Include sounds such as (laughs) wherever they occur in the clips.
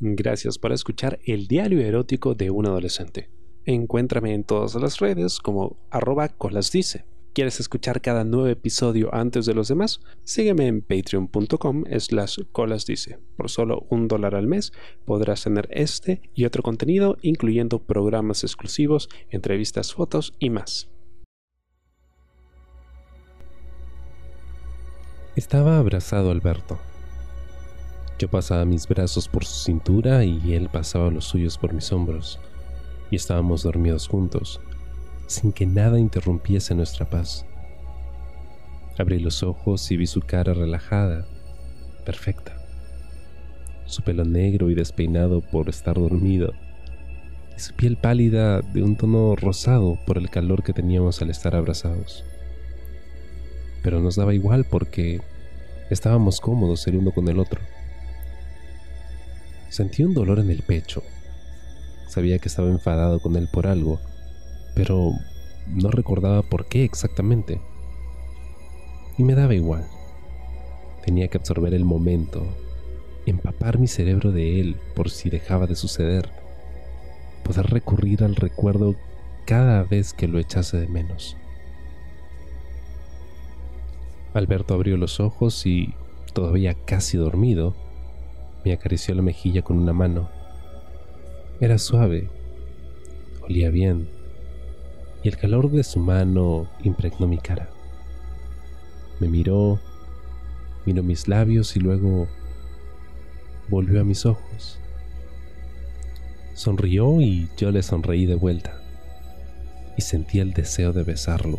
Gracias por escuchar el diario erótico de un adolescente. Encuéntrame en todas las redes como arroba colasdice. ¿Quieres escuchar cada nuevo episodio antes de los demás? Sígueme en patreon.com slash colasdice. Por solo un dólar al mes podrás tener este y otro contenido, incluyendo programas exclusivos, entrevistas, fotos y más. Estaba abrazado Alberto. Yo pasaba mis brazos por su cintura y él pasaba los suyos por mis hombros, y estábamos dormidos juntos, sin que nada interrumpiese nuestra paz. Abrí los ojos y vi su cara relajada, perfecta. Su pelo negro y despeinado por estar dormido, y su piel pálida de un tono rosado por el calor que teníamos al estar abrazados. Pero nos daba igual porque estábamos cómodos el uno con el otro. Sentí un dolor en el pecho. Sabía que estaba enfadado con él por algo, pero no recordaba por qué exactamente. Y me daba igual. Tenía que absorber el momento, empapar mi cerebro de él por si dejaba de suceder, poder recurrir al recuerdo cada vez que lo echase de menos. Alberto abrió los ojos y, todavía casi dormido, me acarició la mejilla con una mano. Era suave, olía bien, y el calor de su mano impregnó mi cara. Me miró, miró mis labios y luego volvió a mis ojos. Sonrió y yo le sonreí de vuelta, y sentí el deseo de besarlo,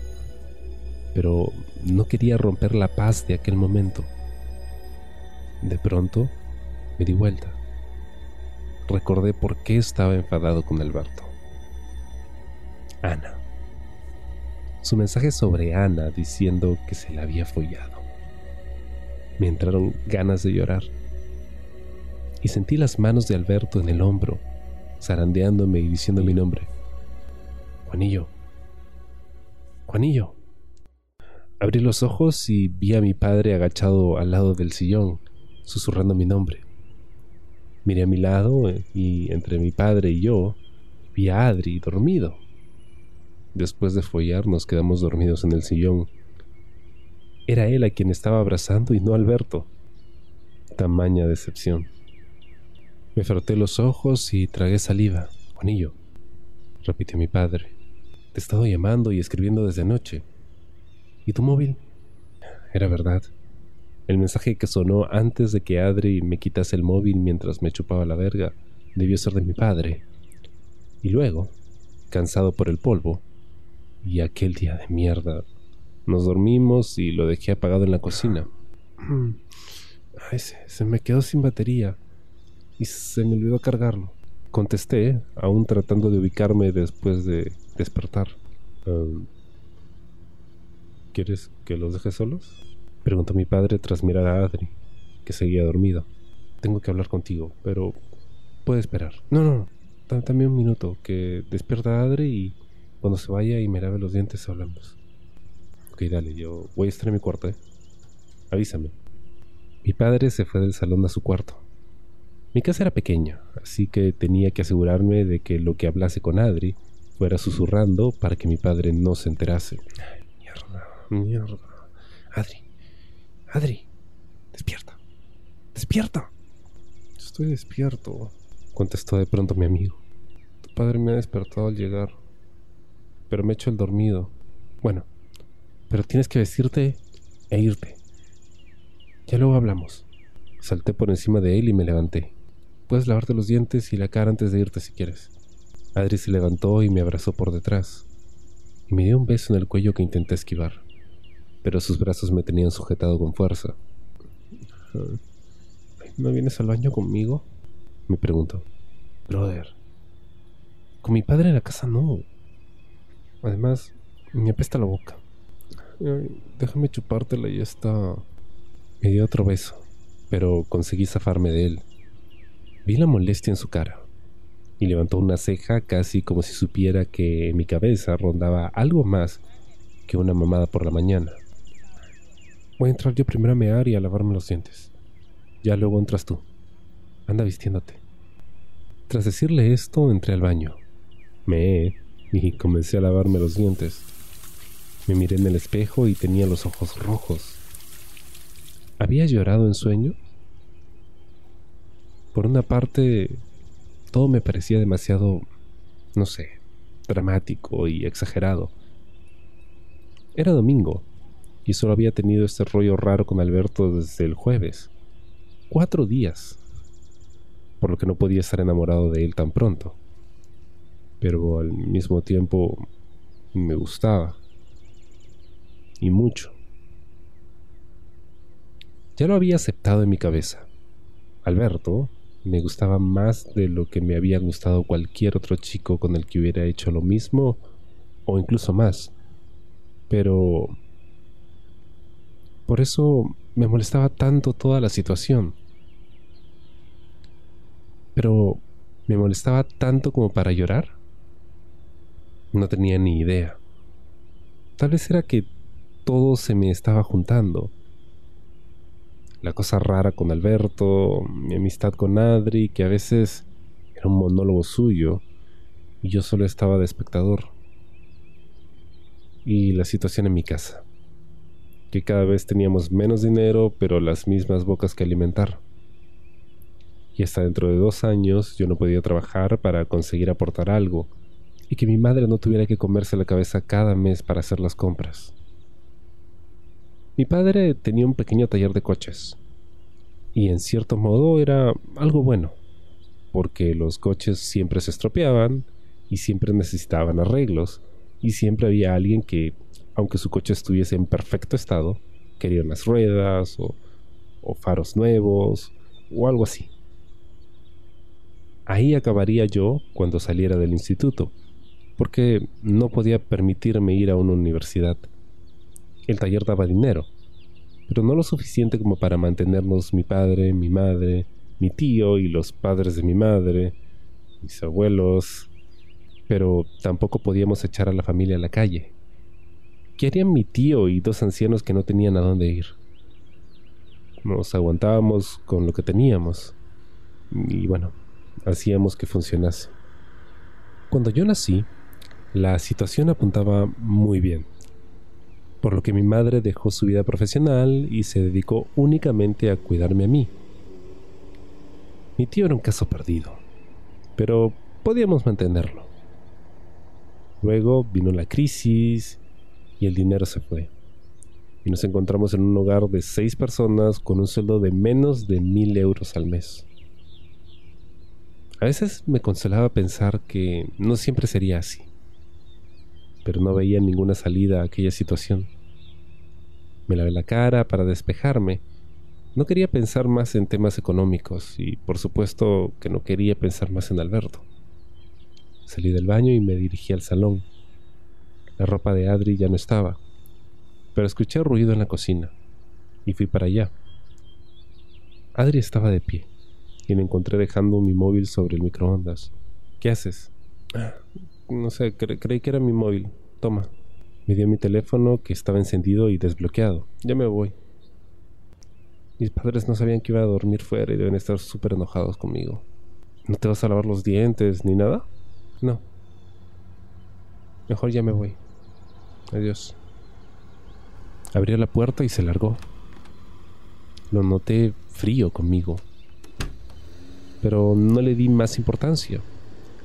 pero no quería romper la paz de aquel momento. De pronto, me di vuelta. Recordé por qué estaba enfadado con Alberto. Ana. Su mensaje sobre Ana diciendo que se la había follado. Me entraron ganas de llorar. Y sentí las manos de Alberto en el hombro, zarandeándome y diciendo mi nombre. Juanillo. Juanillo. Abrí los ojos y vi a mi padre agachado al lado del sillón, susurrando mi nombre. Miré a mi lado eh, y entre mi padre y yo vi a Adri dormido. Después de follar nos quedamos dormidos en el sillón. Era él a quien estaba abrazando y no Alberto. Tamaña decepción. Me froté los ojos y tragué saliva. Juanillo, repitió mi padre. Te he estado llamando y escribiendo desde anoche. ¿Y tu móvil? Era verdad. El mensaje que sonó antes de que Adri me quitase el móvil mientras me chupaba la verga debió ser de mi padre. Y luego, cansado por el polvo, y aquel día de mierda, nos dormimos y lo dejé apagado en la cocina. (clears throat) Ay, se, me quedó sin batería y se me olvidó cargarlo. Contesté, aún tratando de ubicarme después de despertar. ¿Quieres que los deje solos? Preguntó mi padre tras mirar a Adri, que seguía dormido. Tengo que hablar contigo, pero puede esperar. No, no, no. También un minuto, que despierta a Adri y cuando se vaya y me lave los dientes hablamos. Ok, dale, yo voy a estar en mi cuarto, ¿eh? Avísame. Mi padre se fue del salón a su cuarto. Mi casa era pequeña, así que tenía que asegurarme de que lo que hablase con Adri fuera susurrando para que mi padre no se enterase. Ay, mierda, mierda. Adri, Adri, despierta. Despierta. Estoy despierto, contestó de pronto mi amigo. Tu padre me ha despertado al llegar, pero me he el dormido. Bueno, pero tienes que vestirte e irte. Ya luego hablamos. Salté por encima de él y me levanté. Puedes lavarte los dientes y la cara antes de irte si quieres. Adri se levantó y me abrazó por detrás, y me dio un beso en el cuello que intenté esquivar pero sus brazos me tenían sujetado con fuerza. ¿No vienes al baño conmigo? Me preguntó. Brother, con mi padre en la casa no. Además, me apesta la boca. déjame chupártela y ya está. Me dio otro beso, pero conseguí zafarme de él. Vi la molestia en su cara y levantó una ceja casi como si supiera que en mi cabeza rondaba algo más que una mamada por la mañana. Voy a entrar yo primero a mear y a lavarme los dientes. Ya luego entras tú. Anda vistiéndote. Tras decirle esto, entré al baño. Me y comencé a lavarme los dientes. Me miré en el espejo y tenía los ojos rojos. ¿Había llorado en sueño? Por una parte, todo me parecía demasiado, no sé, dramático y exagerado. Era domingo y solo había tenido este rollo raro con Alberto desde el jueves. Cuatro días. Por lo que no podía estar enamorado de él tan pronto. Pero al mismo tiempo me gustaba. Y mucho. Ya lo había aceptado en mi cabeza. Alberto me gustaba más de lo que me había gustado cualquier otro chico con el que hubiera hecho lo mismo o incluso más. Pero... Por eso me molestaba tanto toda la situación. Pero... ¿Me molestaba tanto como para llorar? No tenía ni idea. Tal vez era que todo se me estaba juntando la cosa rara con Alberto, mi amistad con Adri, que a veces era un monólogo suyo y yo solo estaba de espectador. Y la situación en mi casa, que cada vez teníamos menos dinero, pero las mismas bocas que alimentar. Y hasta dentro de dos años yo no podía trabajar para conseguir aportar algo, y que mi madre no tuviera que comerse la cabeza cada mes para hacer las compras. Mi padre tenía un pequeño taller de coches. Y en cierto modo era algo bueno, porque los coches siempre se estropeaban y siempre necesitaban arreglos, y siempre había alguien que, aunque su coche estuviese en perfecto estado, quería unas ruedas o, o faros nuevos o algo así. Ahí acabaría yo cuando saliera del instituto, porque no podía permitirme ir a una universidad el taller daba dinero, pero no lo suficiente como para mantenernos mi padre, mi madre, mi tío y los padres de mi madre, mis abuelos, pero tampoco podíamos echar a la familia a la calle. ¿Qué harían mi tío y dos ancianos que no tenían a dónde ir? Nos aguantábamos con lo que teníamos y bueno, hacíamos que funcionase. Cuando yo nací, la situación apuntaba muy bien por lo que mi madre dejó su vida profesional y se dedicó únicamente a cuidarme a mí. Mi tío era un caso perdido, pero podíamos mantenerlo. Luego vino la crisis y el dinero se fue. Y nos encontramos en un hogar de seis personas con un sueldo de menos de mil euros al mes. A veces me consolaba pensar que no siempre sería así pero no veía ninguna salida a aquella situación. Me lavé la cara para despejarme. No quería pensar más en temas económicos y por supuesto que no quería pensar más en Alberto. Salí del baño y me dirigí al salón. La ropa de Adri ya no estaba, pero escuché ruido en la cocina y fui para allá. Adri estaba de pie y me encontré dejando mi móvil sobre el microondas. ¿Qué haces? No sé, creí que era mi móvil. Toma. Me dio mi teléfono que estaba encendido y desbloqueado. Ya me voy. Mis padres no sabían que iba a dormir fuera y deben estar súper enojados conmigo. ¿No te vas a lavar los dientes ni nada? No. Mejor ya me voy. Adiós. Abrió la puerta y se largó. Lo noté frío conmigo. Pero no le di más importancia.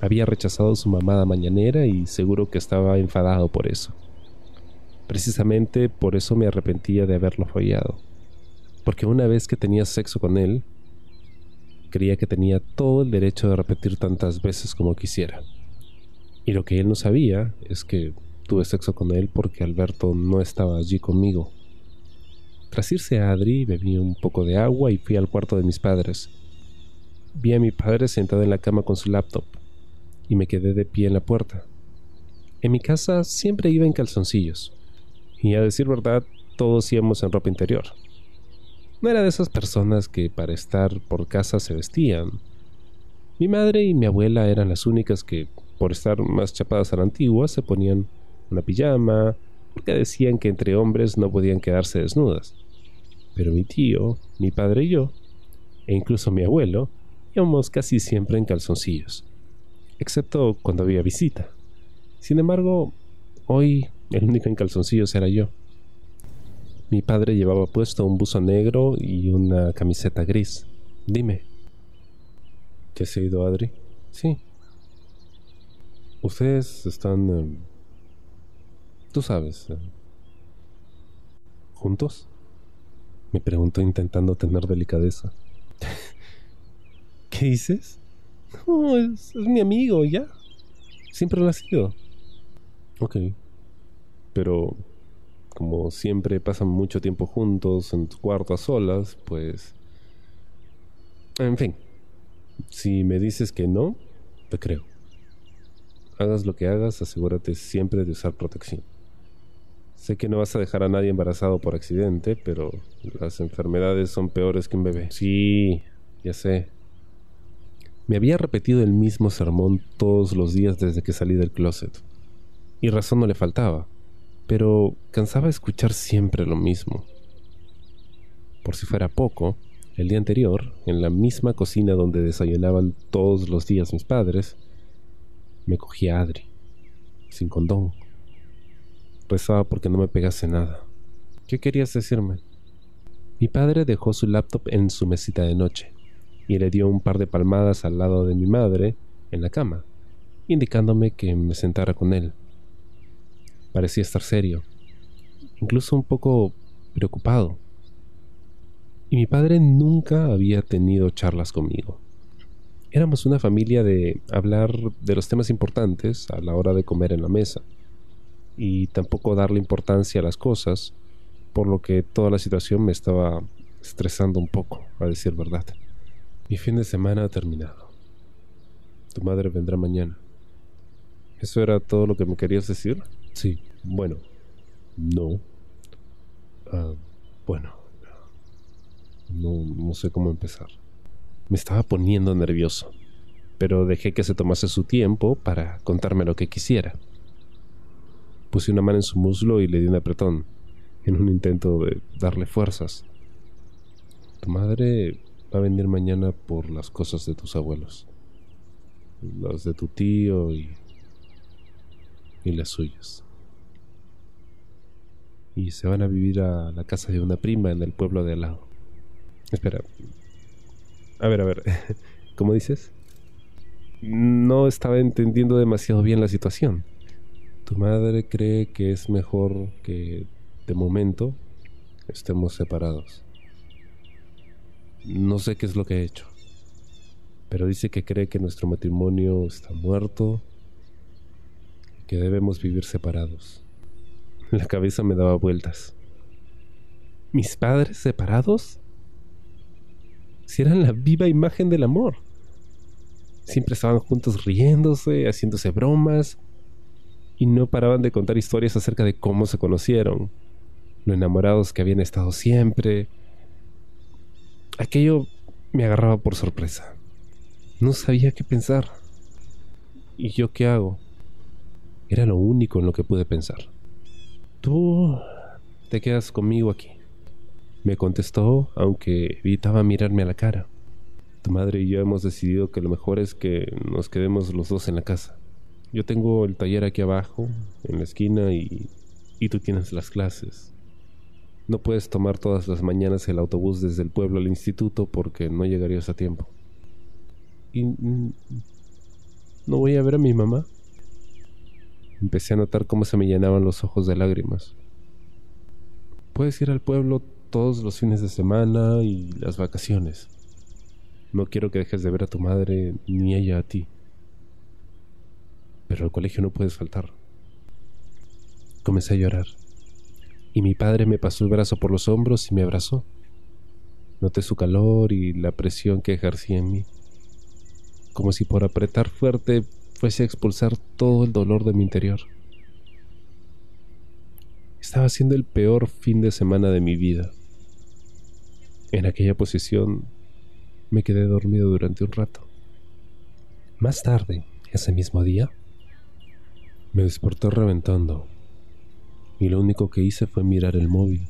Había rechazado su mamada mañanera y seguro que estaba enfadado por eso. Precisamente por eso me arrepentía de haberlo follado. Porque una vez que tenía sexo con él, creía que tenía todo el derecho de repetir tantas veces como quisiera. Y lo que él no sabía es que tuve sexo con él porque Alberto no estaba allí conmigo. Tras irse a Adri, bebí un poco de agua y fui al cuarto de mis padres. Vi a mi padre sentado en la cama con su laptop y me quedé de pie en la puerta. En mi casa siempre iba en calzoncillos, y a decir verdad, todos íbamos en ropa interior. No era de esas personas que para estar por casa se vestían. Mi madre y mi abuela eran las únicas que, por estar más chapadas a la antigua, se ponían una pijama, porque decían que entre hombres no podían quedarse desnudas. Pero mi tío, mi padre y yo, e incluso mi abuelo, íbamos casi siempre en calzoncillos, excepto cuando había visita. Sin embargo, hoy el único en calzoncillos era yo. Mi padre llevaba puesto un buzo negro y una camiseta gris. Dime. ¿Qué ha ido, Adri? Sí. Ustedes están... Em, tú sabes. Em, ¿Juntos? Me preguntó intentando tener delicadeza. ¿Qué dices? No, es, mi amigo, ya. Siempre lo ha sido. Ok. Pero como siempre pasan mucho tiempo juntos en tu cuarto a solas, pues... En fin. Si me dices que no, te creo. Hagas lo que hagas, asegúrate siempre de usar protección. Sé que no vas a dejar a nadie embarazado por accidente, pero las enfermedades son peores que un bebé. Sí, ya sé. Me había repetido el mismo sermón todos los días desde que salí del closet. Y razón no le faltaba, pero cansaba escuchar siempre lo mismo. Por si fuera poco, el día anterior, en la misma cocina donde desayunaban todos los días mis padres, me cogí a Adri, sin condón. Rezaba porque no me pegase nada. ¿Qué querías decirme? Mi padre dejó su laptop en su mesita de noche y le dio un par de palmadas al lado de mi madre en la cama, indicándome que me sentara con él. Parecía estar serio, incluso un poco preocupado. Y mi padre nunca había tenido charlas conmigo. Éramos una familia de hablar de los temas importantes a la hora de comer en la mesa, y tampoco darle importancia a las cosas, por lo que toda la situación me estaba estresando un poco, a decir verdad. Mi fin de semana ha terminado. Tu madre vendrá mañana. ¿Eso era todo lo que me querías decir? Sí. Bueno, no. Ah, bueno, no, no sé cómo empezar. Me estaba poniendo nervioso, pero dejé que se tomase su tiempo para contarme lo que quisiera. Puse una mano en su muslo y le di un apretón, en un intento de darle fuerzas. Tu madre va a venir mañana por las cosas de tus abuelos, las de tu tío y, y las suyas. Y se van a vivir a la casa de una prima en el pueblo de al lado. Espera. A ver, a ver. (laughs) ¿Cómo dices? No estaba entendiendo demasiado bien la situación. Tu madre cree que es mejor que, de momento, estemos separados. No sé qué es lo que he hecho, pero dice que cree que nuestro matrimonio está muerto que debemos vivir separados. (laughs) La cabeza me daba vueltas. ¿Mis padres separados? Si eran la viva imagen del amor. Siempre estaban juntos riéndose, haciéndose bromas, y no paraban de contar historias acerca de cómo se conocieron, lo enamorados que habían estado siempre, Aquello me agarraba por sorpresa. No sabía qué pensar. ¿Y yo qué hago? Era lo único en lo que pude pensar. Tú te quedas conmigo aquí. Me contestó, aunque evitaba mirarme a la cara. Tu madre y yo hemos decidido que lo mejor es que nos quedemos los dos en la casa. Yo tengo el taller aquí abajo, en la esquina, y, y tú tienes las clases. No puedes tomar todas las mañanas el autobús desde el pueblo al instituto porque no llegarías a tiempo. ¿Y no voy a ver a mi mamá? Empecé a notar cómo se me llenaban los ojos de lágrimas. Puedes ir al pueblo todos los fines de semana y las vacaciones. No quiero que dejes de ver a tu madre ni ella a ti. Pero al colegio no puedes faltar. Comencé a llorar y mi padre me pasó el brazo por los hombros y me abrazó. Noté su calor y la presión que ejercía en mí, como si por apretar fuerte fuese a expulsar todo el dolor de mi interior. Estaba siendo el peor fin de semana de mi vida. En aquella posición me quedé dormido durante un rato. Más tarde, ese mismo día, me despertó reventando y lo único que hice fue mirar el móvil.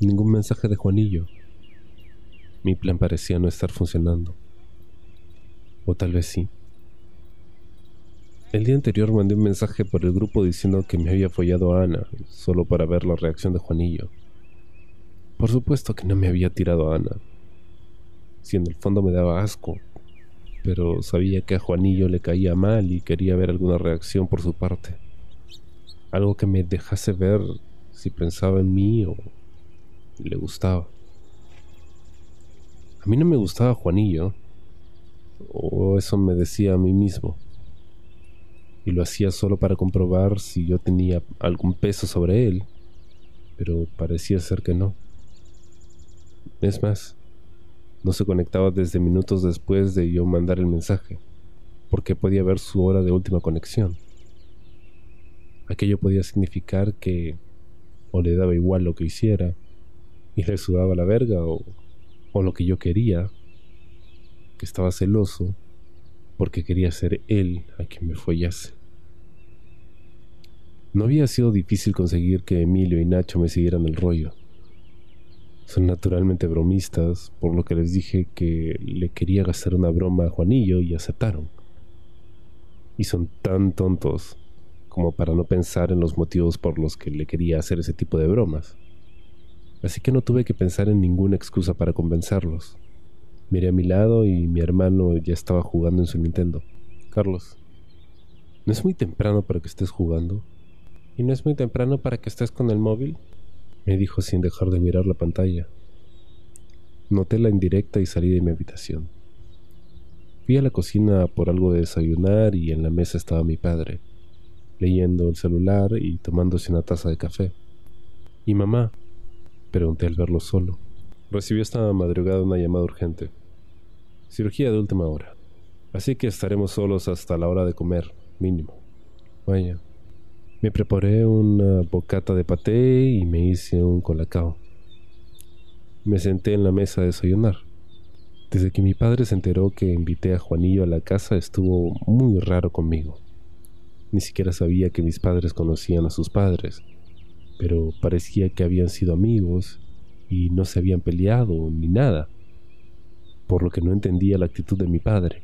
Ningún mensaje de Juanillo. Mi plan parecía no estar funcionando. O tal vez sí. El día anterior mandé un mensaje por el grupo diciendo que me había follado a Ana, solo para ver la reacción de Juanillo. Por supuesto que no me había tirado a Ana. Si en el fondo me daba asco, pero sabía que a Juanillo le caía mal y quería ver alguna reacción por su parte. Algo que me dejase ver si pensaba en mí o le gustaba. A mí no me gustaba Juanillo, o eso me decía a mí mismo. Y lo hacía solo para comprobar si yo tenía algún peso sobre él, pero parecía ser que no. Es más, no se conectaba desde minutos después de yo mandar el mensaje, porque podía ver su hora de última conexión. Aquello podía significar que o le daba igual lo que hiciera y le sudaba la verga o, o lo que yo quería, que estaba celoso porque quería ser él a quien me follase. No había sido difícil conseguir que Emilio y Nacho me siguieran el rollo. Son naturalmente bromistas, por lo que les dije que le quería gastar una broma a Juanillo y aceptaron. Y son tan tontos como para no pensar en los motivos por los que le quería hacer ese tipo de bromas. Así que no tuve que pensar en ninguna excusa para convencerlos. Miré a mi lado y mi hermano ya estaba jugando en su Nintendo. Carlos, ¿no es muy temprano para que estés jugando? ¿Y no es muy temprano para que estés con el móvil? Me dijo sin dejar de mirar la pantalla. Noté la indirecta y salí de mi habitación. Fui a la cocina por algo de desayunar y en la mesa estaba mi padre, leyendo el celular y tomándose una taza de café. ¿Y mamá? Pregunté al verlo solo. Recibió esta madrugada una llamada urgente. Cirugía de última hora. Así que estaremos solos hasta la hora de comer, mínimo. Vaya, me preparé una bocata de paté y me hice un colacao. Me senté en la mesa a desayunar. Desde que mi padre se enteró que invité a Juanillo a la casa estuvo muy raro conmigo. Ni siquiera sabía que mis padres conocían a sus padres, pero parecía que habían sido amigos y no se habían peleado ni nada, por lo que no entendía la actitud de mi padre.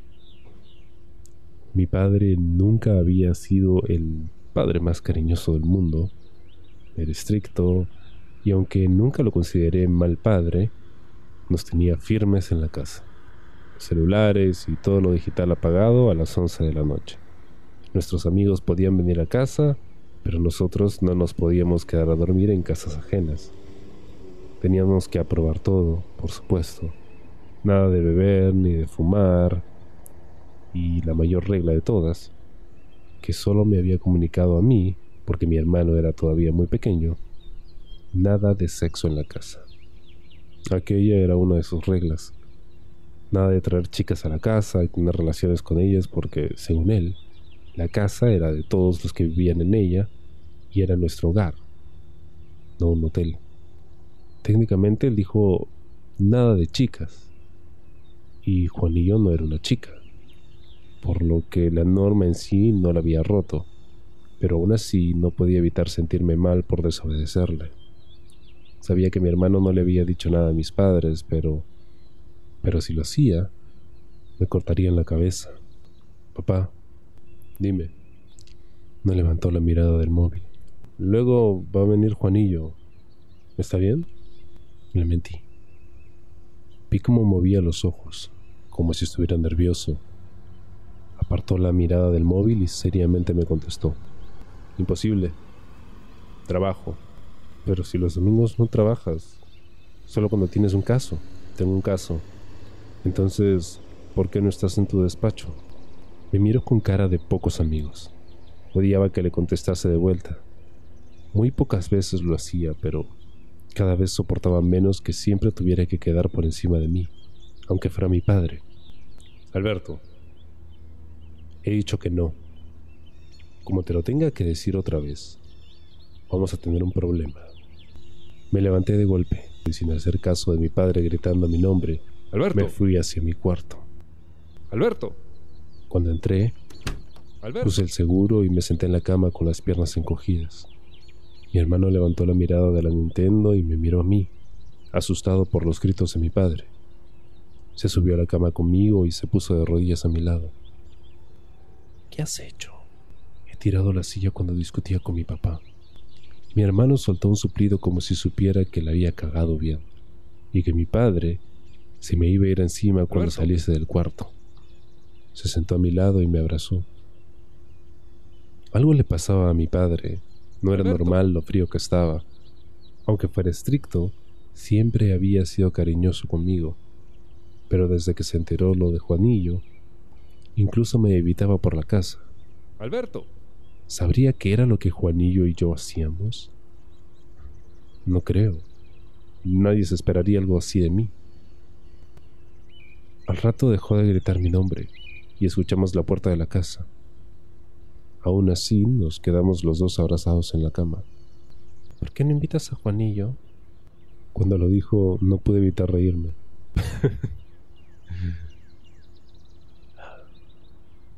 Mi padre nunca había sido el padre más cariñoso del mundo. Era estricto y aunque nunca lo consideré mal padre, nos tenía firmes en la casa. Celulares y todo lo digital apagado a las 11 de la noche. Nuestros amigos podían venir a casa, pero nosotros no nos podíamos quedar a dormir en casas ajenas. Teníamos que aprobar todo, por supuesto. Nada de beber ni de fumar. Y la mayor regla de todas, que solo me había comunicado a mí, porque mi hermano era todavía muy pequeño, nada de sexo en la casa. Aquella era una de sus reglas. Nada de traer chicas a la casa y tener relaciones con ellas porque, según él, la casa era de todos los que vivían en ella y era nuestro hogar, no un hotel. Técnicamente él dijo nada de chicas. Y Juanillo no era una chica por lo que la norma en sí no la había roto, pero aún así no podía evitar sentirme mal por desobedecerle. Sabía que mi hermano no le había dicho nada a mis padres, pero... pero si lo hacía, me cortarían la cabeza. Papá, dime. No levantó la mirada del móvil. Luego va a venir Juanillo. ¿Está bien? Le mentí. Vi cómo movía los ojos, como si estuviera nervioso Apartó la mirada del móvil y seriamente me contestó. Imposible. Trabajo. Pero si los domingos no trabajas, solo cuando tienes un caso. Tengo un caso. Entonces, ¿por qué no estás en tu despacho? Me miro con cara de pocos amigos. Odiaba que le contestase de vuelta. Muy pocas veces lo hacía, pero cada vez soportaba menos que siempre tuviera que quedar por encima de mí, aunque fuera mi padre. Alberto, He dicho que no. Como te lo tenga que decir otra vez, vamos a tener un problema. Me levanté de golpe y sin hacer caso de mi padre gritando mi nombre, Alberto. me fui hacia mi cuarto. Alberto. Cuando entré, puse el seguro y me senté en la cama con las piernas encogidas. Mi hermano levantó la mirada de la Nintendo y me miró a mí, asustado por los gritos de mi padre. Se subió a la cama conmigo y se puso de rodillas a mi lado. ¿Qué has hecho? He tirado la silla cuando discutía con mi papá. Mi hermano soltó un suplido como si supiera que la había cagado bien y que mi padre se me iba a ir encima cuando saliese del cuarto. Se sentó a mi lado y me abrazó. Algo le pasaba a mi padre. No era normal lo frío que estaba. Aunque fuera estricto, siempre había sido cariñoso conmigo. Pero desde que se enteró lo de Juanillo, incluso me evitaba por la casa. Alberto. ¿Sabría qué era lo que Juanillo y yo hacíamos? No creo. Nadie se esperaría algo así de mí. Al rato dejó de gritar mi nombre y escuchamos la puerta de la casa. Aún así nos quedamos los dos abrazados en la cama. ¿Por qué no invitas a Juanillo? Cuando lo dijo no pude evitar reírme. (laughs)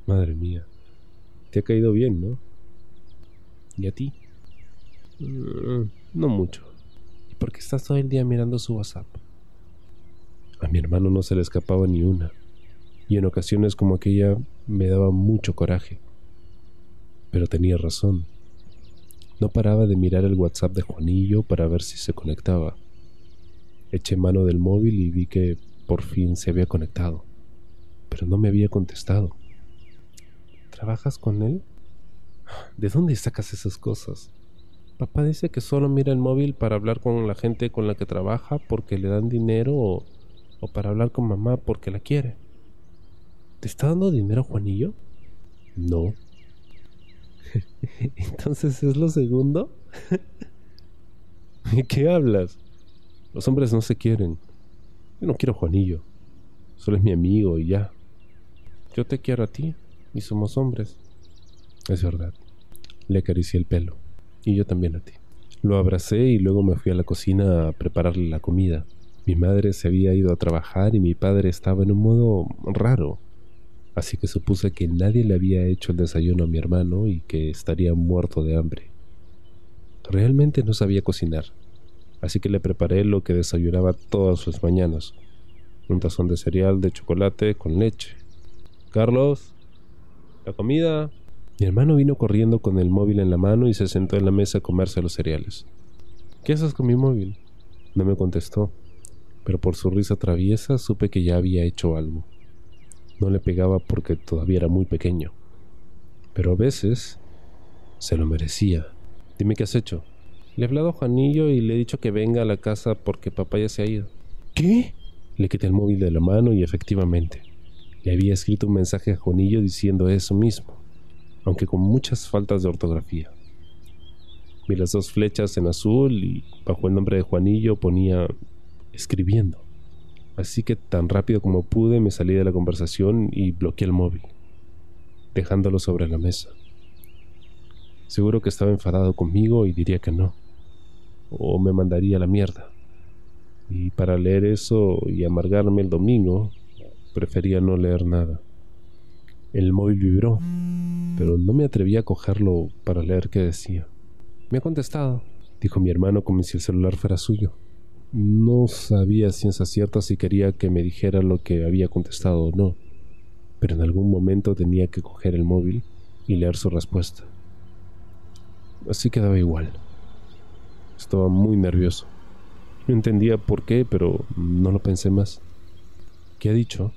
Madre mía, te ha caído bien, ¿no? ¿Y a ti? Mm, no mucho. ¿Y por qué estás todo el día mirando su WhatsApp? A mi hermano no se le escapaba ni una, y en ocasiones como aquella me daba mucho coraje. Pero tenía razón. No paraba de mirar el WhatsApp de Juanillo para ver si se conectaba. Eché mano del móvil y vi que por fin se había conectado, pero no me había contestado. ¿Trabajas con él? ¿De dónde sacas esas cosas? Papá dice que solo mira el móvil para hablar con la gente con la que trabaja porque le dan dinero o, para hablar con mamá porque la quiere. ¿Te está dando dinero Juanillo? No. (laughs) Entonces es lo segundo. (laughs) ¿De qué hablas? Los hombres no se quieren. Yo no quiero a Juanillo. Solo es mi amigo y ya. Yo te quiero a ti y somos hombres. Es verdad. Le acaricié el pelo. Y yo también a ti. Lo abracé y luego me fui a la cocina a prepararle la comida. Mi madre se había ido a trabajar y mi padre estaba en un modo raro. Así que supuse que nadie le había hecho el desayuno a mi hermano y que estaría muerto de hambre. Realmente no sabía cocinar, así que le preparé lo que desayunaba todas sus mañanas. Un tazón de cereal de chocolate con leche. Carlos, la comida. Mi hermano vino corriendo con el móvil en la mano y se sentó en la mesa a comerse los cereales. ¿Qué haces con mi móvil? No me contestó, pero por su risa traviesa supe que ya había hecho algo. No le pegaba porque todavía era muy pequeño, pero a veces se lo merecía. Dime qué has hecho. Le he hablado a Juanillo y le he dicho que venga a la casa porque papá ya se ha ido. ¿Qué? Le quité el móvil de la mano y efectivamente, había escrito un mensaje a Juanillo diciendo eso mismo, aunque con muchas faltas de ortografía. Vi las dos flechas en azul y bajo el nombre de Juanillo ponía escribiendo. Así que tan rápido como pude me salí de la conversación y bloqueé el móvil, dejándolo sobre la mesa. Seguro que estaba enfadado conmigo y diría que no, o me mandaría a la mierda. Y para leer eso y amargarme el domingo, prefería no leer nada. El móvil vibró, pero no me atreví a cogerlo para leer qué decía. Me ha contestado, dijo mi hermano como si el celular fuera suyo. No sabía ciencia cierta si quería que me dijera lo que había contestado o no, pero en algún momento tenía que coger el móvil y leer su respuesta. Así quedaba igual. Estaba muy nervioso. No entendía por qué, pero no lo pensé más. ¿Qué ha dicho?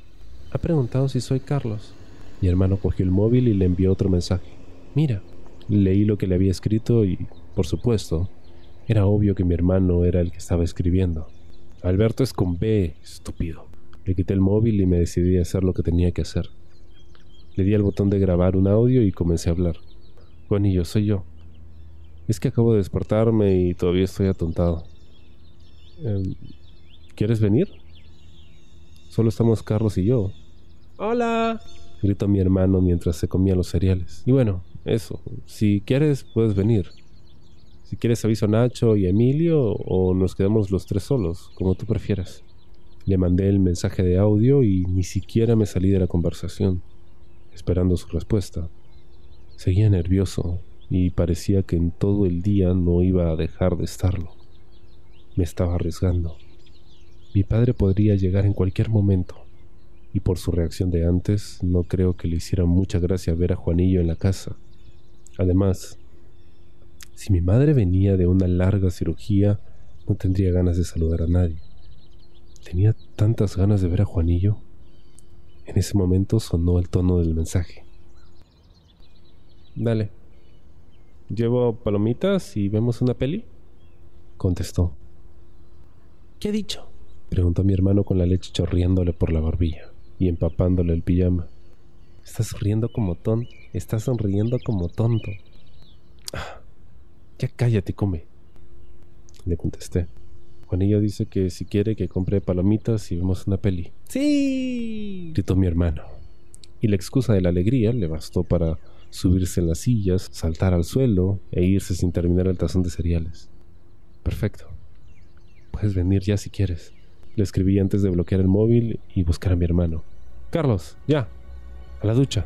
Ha preguntado si soy Carlos. Mi hermano cogió el móvil y le envió otro mensaje. Mira. Leí lo que le había escrito y, por supuesto, era obvio que mi hermano era el que estaba escribiendo. Alberto es con B, estúpido. Le quité el móvil y me decidí a hacer lo que tenía que hacer. Le di al botón de grabar un audio y comencé a hablar. Juanillo, soy yo. Es que acabo de despertarme y todavía estoy atontado. Em, ¿Quieres venir? Solo estamos Carlos y yo. ¡Hola! Gritó mi hermano mientras se comía los cereales. Y bueno, eso. Si quieres, puedes venir. Si quieres aviso a Nacho y Emilio o nos quedamos los tres solos, como tú prefieras. Le mandé el mensaje de audio y ni siquiera me salí de la conversación, esperando su respuesta. Seguía nervioso y parecía que en todo el día no iba a dejar de estarlo. Me estaba arriesgando. Mi padre podría llegar en cualquier momento y por su reacción de antes, no creo que le hiciera mucha gracia ver a Juanillo en la casa. Además, si mi madre venía de una larga cirugía, no tendría ganas de saludar a nadie. Tenía tantas ganas de ver a Juanillo. En ese momento sonó el tono del mensaje. Dale. ¿Llevo palomitas y vemos una peli? Contestó. ¿Qué ha dicho? Preguntó mi hermano con la leche chorriéndole por la barbilla y empapándole el pijama. Estás riendo como tonto. Estás sonriendo como tonto. Ah, ya cállate, come. Le contesté. Juanillo dice que si quiere que compre palomitas y vemos una peli. ¡Sí! Gritó mi hermano. Y la excusa de la alegría le bastó para subirse en las sillas, saltar al suelo e irse sin terminar el tazón de cereales. Perfecto. Puedes venir ya si quieres. Le escribí antes de bloquear el móvil y buscar a mi hermano. Carlos, ya. A la ducha.